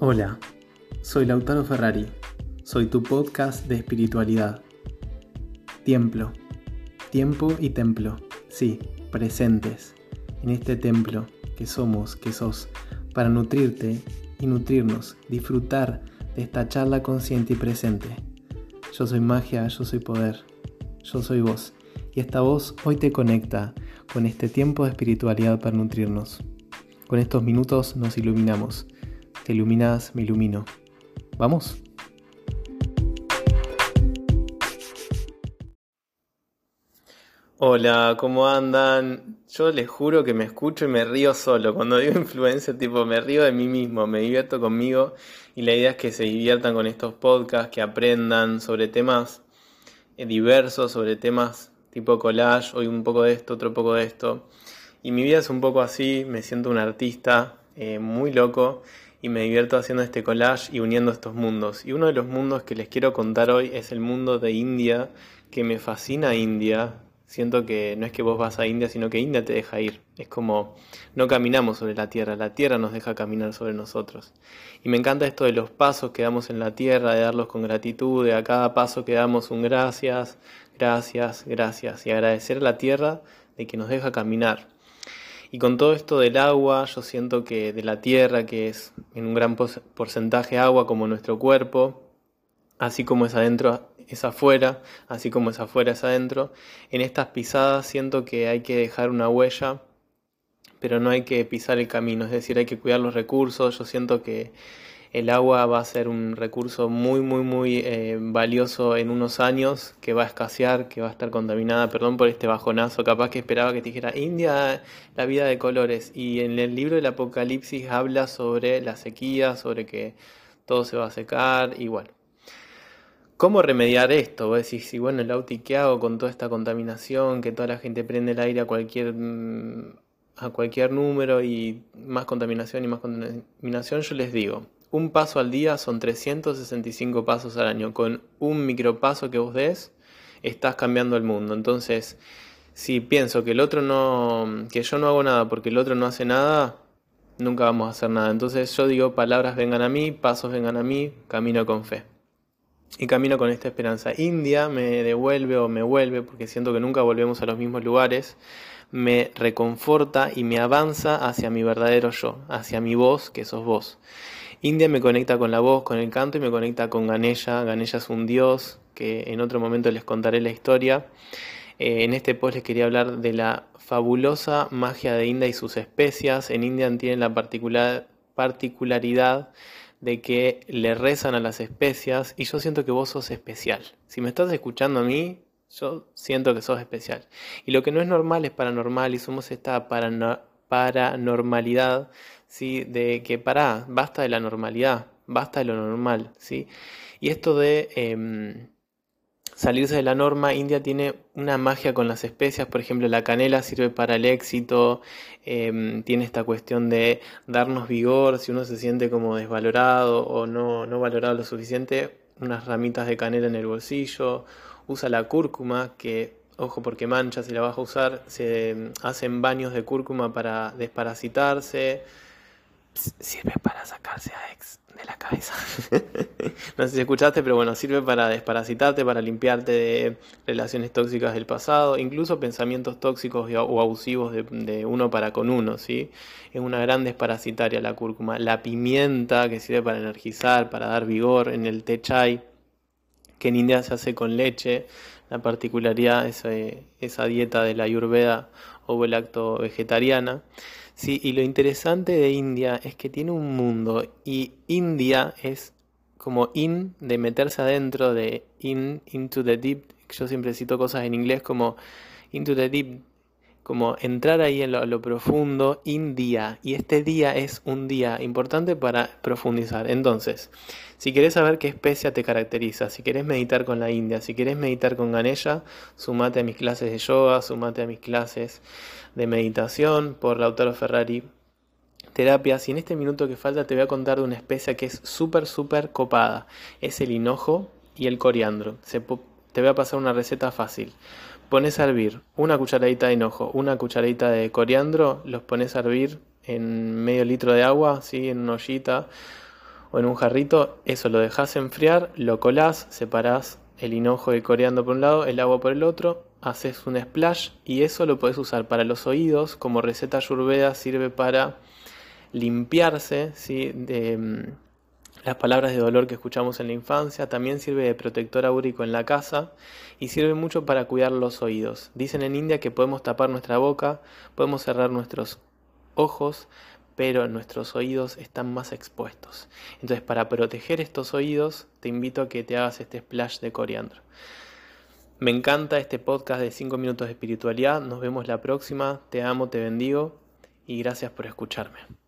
Hola, soy Lautaro Ferrari, soy tu podcast de espiritualidad. Templo, tiempo y templo, sí, presentes. En este templo que somos, que sos, para nutrirte y nutrirnos, disfrutar de esta charla consciente y presente. Yo soy magia, yo soy poder, yo soy vos, y esta voz hoy te conecta con este tiempo de espiritualidad para nutrirnos. Con estos minutos nos iluminamos te iluminas, me ilumino. ¿Vamos? Hola, ¿cómo andan? Yo les juro que me escucho y me río solo. Cuando digo influencia, tipo, me río de mí mismo, me divierto conmigo y la idea es que se diviertan con estos podcasts, que aprendan sobre temas eh, diversos, sobre temas tipo collage, hoy un poco de esto, otro poco de esto. Y mi vida es un poco así, me siento un artista eh, muy loco y me divierto haciendo este collage y uniendo estos mundos. Y uno de los mundos que les quiero contar hoy es el mundo de India, que me fascina India. Siento que no es que vos vas a India, sino que India te deja ir. Es como no caminamos sobre la tierra, la tierra nos deja caminar sobre nosotros. Y me encanta esto de los pasos que damos en la tierra, de darlos con gratitud, de a cada paso que damos un gracias, gracias, gracias. Y agradecer a la tierra de que nos deja caminar. Y con todo esto del agua, yo siento que de la tierra, que es en un gran porcentaje agua como nuestro cuerpo, así como es adentro, es afuera, así como es afuera, es adentro, en estas pisadas siento que hay que dejar una huella, pero no hay que pisar el camino, es decir, hay que cuidar los recursos, yo siento que el agua va a ser un recurso muy, muy, muy eh, valioso en unos años, que va a escasear, que va a estar contaminada. Perdón por este bajonazo, capaz que esperaba que te dijera India, la vida de colores. Y en el libro del Apocalipsis habla sobre la sequía, sobre que todo se va a secar y bueno. ¿Cómo remediar esto? Vos decís, si bueno, el Auti, ¿qué hago con toda esta contaminación? Que toda la gente prende el aire a cualquier mm, a cualquier número y más contaminación y más contaminación, yo les digo, un paso al día son 365 pasos al año. Con un micropaso que vos des, estás cambiando el mundo. Entonces, si pienso que el otro no, que yo no hago nada porque el otro no hace nada, nunca vamos a hacer nada. Entonces yo digo, palabras vengan a mí, pasos vengan a mí, camino con fe. Y camino con esta esperanza. India me devuelve o me vuelve, porque siento que nunca volvemos a los mismos lugares, me reconforta y me avanza hacia mi verdadero yo, hacia mi voz, que sos vos. India me conecta con la voz, con el canto y me conecta con Ganesha. Ganesha es un dios que en otro momento les contaré la historia. Eh, en este post les quería hablar de la fabulosa magia de India y sus especias. En India tienen la particular, particularidad de que le rezan a las especias y yo siento que vos sos especial. Si me estás escuchando a mí, yo siento que sos especial. Y lo que no es normal es paranormal y somos esta paranormalidad ¿sí? de que para basta de la normalidad, basta de lo normal. ¿sí? Y esto de em, salirse de la norma, India tiene una magia con las especias, por ejemplo la canela sirve para el éxito, em, tiene esta cuestión de darnos vigor, si uno se siente como desvalorado o no, no valorado lo suficiente, unas ramitas de canela en el bolsillo, usa la cúrcuma que ojo porque mancha si la vas a usar, se hacen baños de cúrcuma para desparasitarse, sirve para sacarse a ex de la cabeza. no sé si escuchaste, pero bueno, sirve para desparasitarte, para limpiarte de relaciones tóxicas del pasado, incluso pensamientos tóxicos o abusivos de, uno para con uno, ¿sí? Es una gran desparasitaria la cúrcuma. La pimienta, que sirve para energizar, para dar vigor, en el té chai, que en India se hace con leche. La particularidad es esa dieta de la ayurveda o el acto vegetariana. Sí, y lo interesante de India es que tiene un mundo y India es como in de meterse adentro de in into the deep. Yo siempre cito cosas en inglés como into the deep, como entrar ahí en lo, profundo, India. Y este día es un día importante para profundizar. Entonces, si querés saber qué especia te caracteriza, si querés meditar con la India, si querés meditar con Ganesha, sumate a mis clases de yoga, sumate a mis clases de meditación por Lautaro Ferrari terapias y en este minuto que falta te voy a contar de una especia que es súper súper copada. Es el hinojo y el coriandro. Te voy a pasar una receta fácil. Pones a hervir una cucharadita de hinojo, una cucharadita de coriandro, los pones a hervir en medio litro de agua, ¿sí? en una ollita. o en un jarrito, eso lo dejas enfriar, lo colás, separás el hinojo de coriandro por un lado, el agua por el otro, haces un splash y eso lo puedes usar para los oídos, como receta ayurveda sirve para limpiarse ¿sí? de mm, las palabras de dolor que escuchamos en la infancia, también sirve de protector áurico en la casa y sirve mucho para cuidar los oídos. Dicen en India que podemos tapar nuestra boca, podemos cerrar nuestros ojos, pero nuestros oídos están más expuestos. Entonces, para proteger estos oídos, te invito a que te hagas este splash de coriandro. Me encanta este podcast de 5 minutos de espiritualidad. Nos vemos la próxima. Te amo, te bendigo y gracias por escucharme.